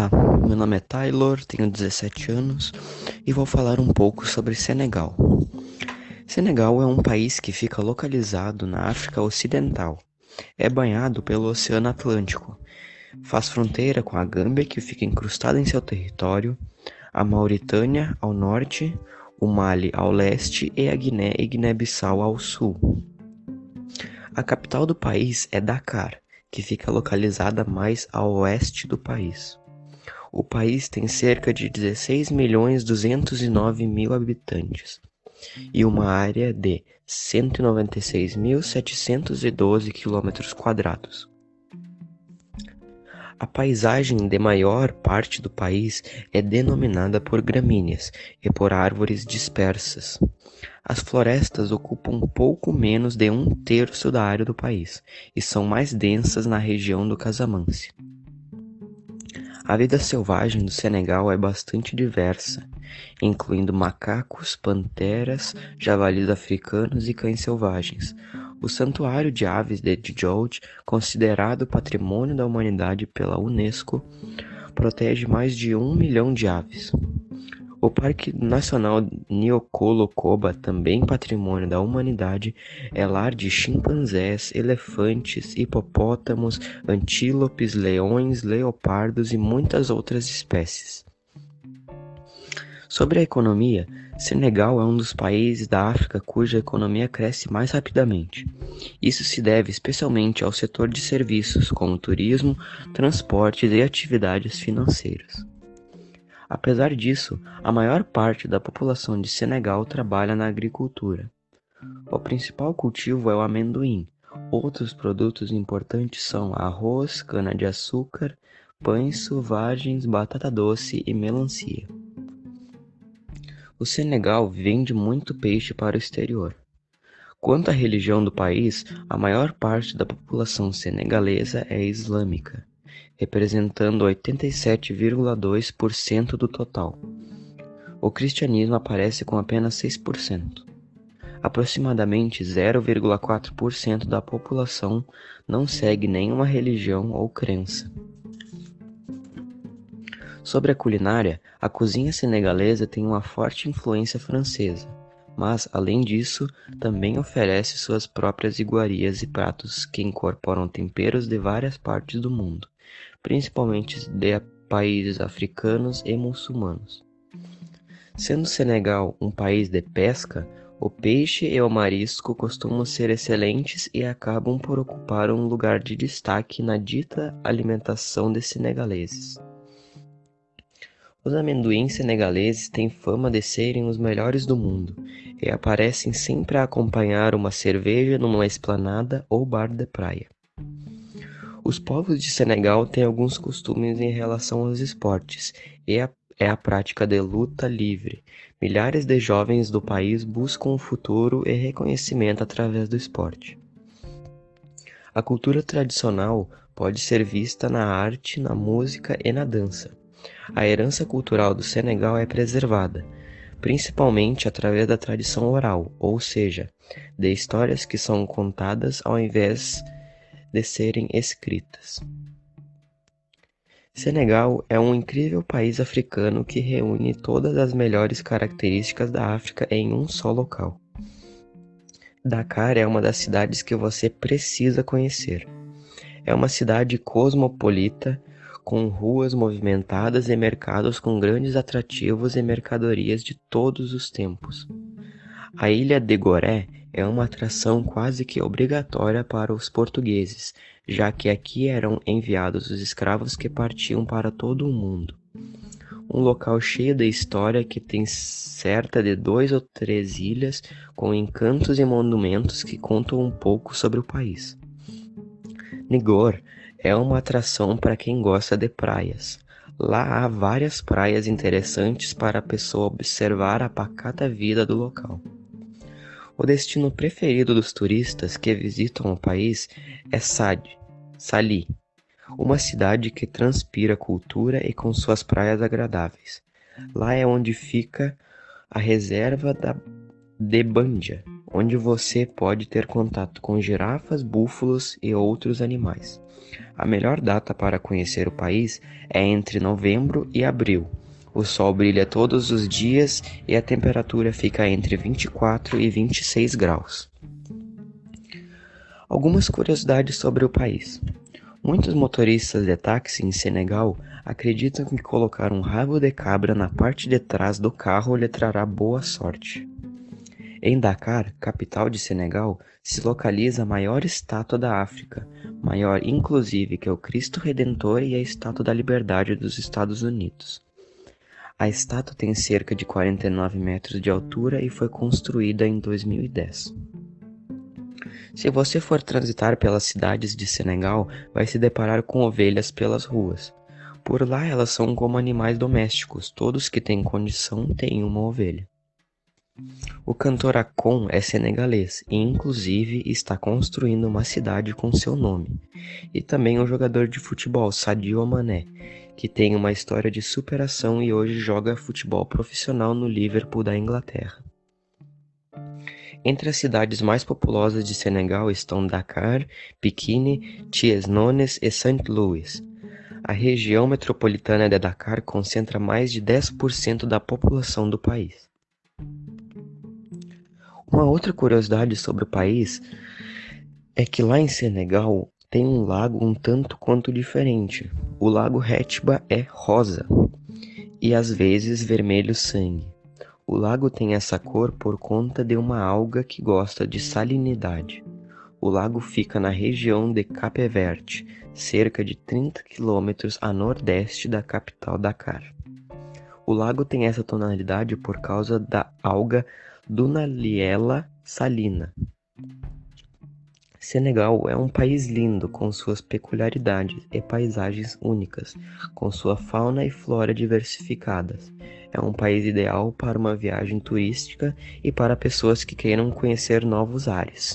Olá, meu nome é Taylor, tenho 17 anos e vou falar um pouco sobre Senegal. Senegal é um país que fica localizado na África Ocidental. É banhado pelo Oceano Atlântico. Faz fronteira com a Gâmbia, que fica incrustada em seu território, a Mauritânia ao norte, o Mali ao leste e a Guiné e Guiné-Bissau ao sul. A capital do país é Dakar, que fica localizada mais ao oeste do país. O país tem cerca de 16 milhões 209 mil habitantes e uma área de 196.712 km quadrados. A paisagem de maior parte do país é denominada por gramíneas e por árvores dispersas. As florestas ocupam pouco menos de um terço da área do país e são mais densas na região do Casamance. A vida selvagem do Senegal é bastante diversa, incluindo macacos, panteras, javalis africanos e cães selvagens. O Santuário de Aves de Djibouti, considerado Patrimônio da Humanidade pela Unesco, protege mais de um milhão de aves. O Parque Nacional Niokolo-Koba, também patrimônio da humanidade, é lar de chimpanzés, elefantes, hipopótamos, antílopes, leões, leopardos e muitas outras espécies. Sobre a economia, Senegal é um dos países da África cuja economia cresce mais rapidamente. Isso se deve especialmente ao setor de serviços, como turismo, transportes e atividades financeiras. Apesar disso, a maior parte da população de Senegal trabalha na agricultura. O principal cultivo é o amendoim. Outros produtos importantes são arroz, cana-de-açúcar, pães selvagens, batata doce e melancia. O Senegal vende muito peixe para o exterior. Quanto à religião do país, a maior parte da população senegalesa é islâmica representando 87,2% do total. O cristianismo aparece com apenas 6%. Aproximadamente 0,4% da população não segue nenhuma religião ou crença. Sobre a culinária, a cozinha senegalesa tem uma forte influência francesa, mas, além disso, também oferece suas próprias iguarias e pratos que incorporam temperos de várias partes do mundo, principalmente de países africanos e muçulmanos. Sendo Senegal um país de pesca, o peixe e o marisco costumam ser excelentes e acabam por ocupar um lugar de destaque na dita alimentação de senegaleses. Os amendoins senegaleses têm fama de serem os melhores do mundo e aparecem sempre a acompanhar uma cerveja numa esplanada ou bar de praia. Os povos de Senegal têm alguns costumes em relação aos esportes, e a, é a prática de luta livre. Milhares de jovens do país buscam um futuro e reconhecimento através do esporte. A cultura tradicional pode ser vista na arte, na música e na dança. A herança cultural do Senegal é preservada, principalmente através da tradição oral, ou seja, de histórias que são contadas ao invés de de serem escritas. Senegal é um incrível país africano que reúne todas as melhores características da África em um só local. Dakar é uma das cidades que você precisa conhecer. É uma cidade cosmopolita, com ruas movimentadas e mercados com grandes atrativos e mercadorias de todos os tempos. A ilha de Goré é uma atração quase que obrigatória para os portugueses, já que aqui eram enviados os escravos que partiam para todo o mundo. Um local cheio de história que tem certa de dois ou três ilhas com encantos e monumentos que contam um pouco sobre o país. Nigor é uma atração para quem gosta de praias. Lá há várias praias interessantes para a pessoa observar a pacata vida do local. O destino preferido dos turistas que visitam o país é Sade, Sali, uma cidade que transpira cultura e com suas praias agradáveis. Lá é onde fica a reserva da de Bandia, onde você pode ter contato com girafas, búfalos e outros animais. A melhor data para conhecer o país é entre novembro e abril. O sol brilha todos os dias e a temperatura fica entre 24 e 26 graus. Algumas curiosidades sobre o país. Muitos motoristas de táxi em Senegal acreditam que colocar um rabo de cabra na parte de trás do carro lhe trará boa sorte. Em Dakar, capital de Senegal, se localiza a maior estátua da África, maior inclusive que o Cristo Redentor e a Estátua da Liberdade dos Estados Unidos. A estátua tem cerca de 49 metros de altura e foi construída em 2010. Se você for transitar pelas cidades de Senegal, vai se deparar com ovelhas pelas ruas. Por lá elas são como animais domésticos, todos que têm condição têm uma ovelha. O cantor Akon é senegalês e inclusive está construindo uma cidade com seu nome. E também o jogador de futebol Sadio Mané, que tem uma história de superação e hoje joga futebol profissional no Liverpool da Inglaterra. Entre as cidades mais populosas de Senegal estão Dakar, Pikine, Thiès-Nones e St. Louis. A região metropolitana de Dakar concentra mais de 10% da população do país. Uma outra curiosidade sobre o país é que lá em Senegal tem um lago um tanto quanto diferente. O lago Hétiba é rosa e às vezes vermelho sangue. O lago tem essa cor por conta de uma alga que gosta de salinidade. O lago fica na região de Cape Verde, cerca de 30 quilômetros a nordeste da capital Dakar. O lago tem essa tonalidade por causa da alga Dunaliella salina. Senegal é um país lindo com suas peculiaridades e paisagens únicas, com sua fauna e flora diversificadas. É um país ideal para uma viagem turística e para pessoas que queiram conhecer novos ares.